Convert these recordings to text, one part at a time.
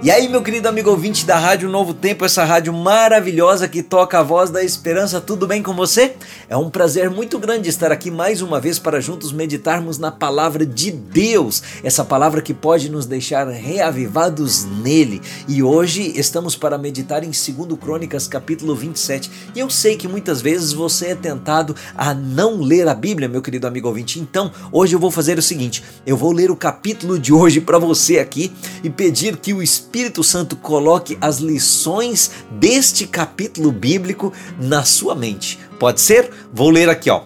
E aí, meu querido amigo ouvinte da Rádio Novo Tempo, essa rádio maravilhosa que toca a voz da esperança, tudo bem com você? É um prazer muito grande estar aqui mais uma vez para juntos meditarmos na palavra de Deus, essa palavra que pode nos deixar reavivados nele. E hoje estamos para meditar em 2 Crônicas, capítulo 27. E eu sei que muitas vezes você é tentado a não ler a Bíblia, meu querido amigo ouvinte. Então, hoje eu vou fazer o seguinte: eu vou ler o capítulo de hoje para você aqui e pedir que o Espírito Espírito Santo coloque as lições deste capítulo bíblico na sua mente. Pode ser? Vou ler aqui, ó.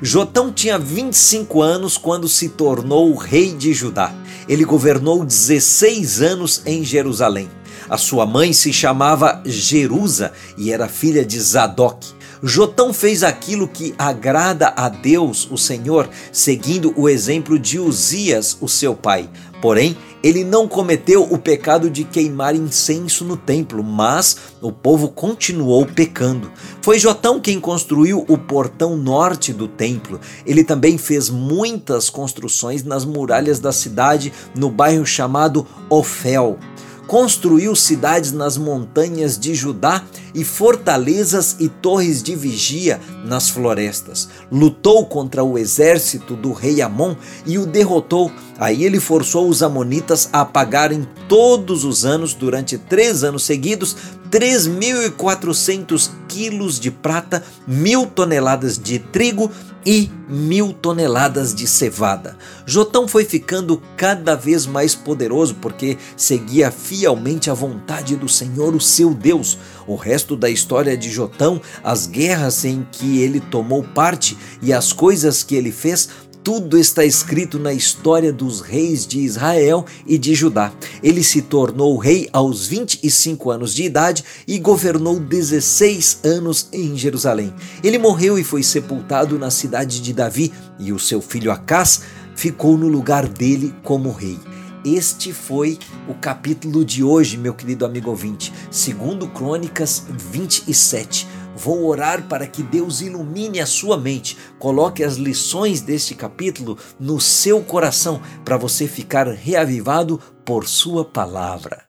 Jotão tinha 25 anos quando se tornou rei de Judá. Ele governou 16 anos em Jerusalém. A sua mãe se chamava Jerusa e era filha de Zadok. Jotão fez aquilo que agrada a Deus, o Senhor, seguindo o exemplo de Uzias, o seu pai. Porém, ele não cometeu o pecado de queimar incenso no templo, mas o povo continuou pecando. Foi Jotão quem construiu o portão norte do templo. Ele também fez muitas construções nas muralhas da cidade, no bairro chamado Ofel construiu cidades nas montanhas de Judá e fortalezas e torres de vigia nas florestas. Lutou contra o exército do rei Amon e o derrotou. Aí ele forçou os amonitas a pagarem todos os anos, durante três anos seguidos, 3.400 quilos de prata, mil toneladas de trigo e mil toneladas de cevada. Jotão foi ficando cada vez mais poderoso porque seguia fielmente a vontade do Senhor, o seu Deus. O resto da história de Jotão, as guerras em que ele tomou parte e as coisas que ele fez tudo está escrito na história dos reis de Israel e de Judá. Ele se tornou rei aos 25 anos de idade e governou 16 anos em Jerusalém. Ele morreu e foi sepultado na cidade de Davi, e o seu filho Acás ficou no lugar dele como rei. Este foi o capítulo de hoje, meu querido amigo ouvinte, segundo Crônicas 27. Vou orar para que Deus ilumine a sua mente, coloque as lições deste capítulo no seu coração para você ficar reavivado por sua palavra.